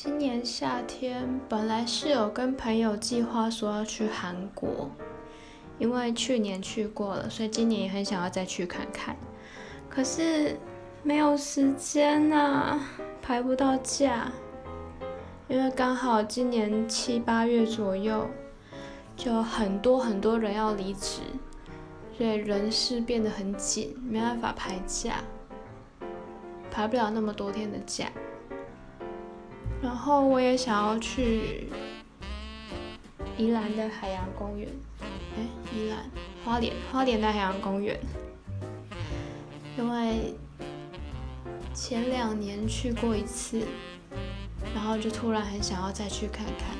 今年夏天本来是有跟朋友计划说要去韩国，因为去年去过了，所以今年也很想要再去看看。可是没有时间呐，排不到假。因为刚好今年七八月左右，就很多很多人要离职，所以人事变得很紧，没办法排假，排不了那么多天的假。然后我也想要去宜兰的海洋公园，哎，宜兰花莲花莲的海洋公园，因为前两年去过一次，然后就突然很想要再去看看。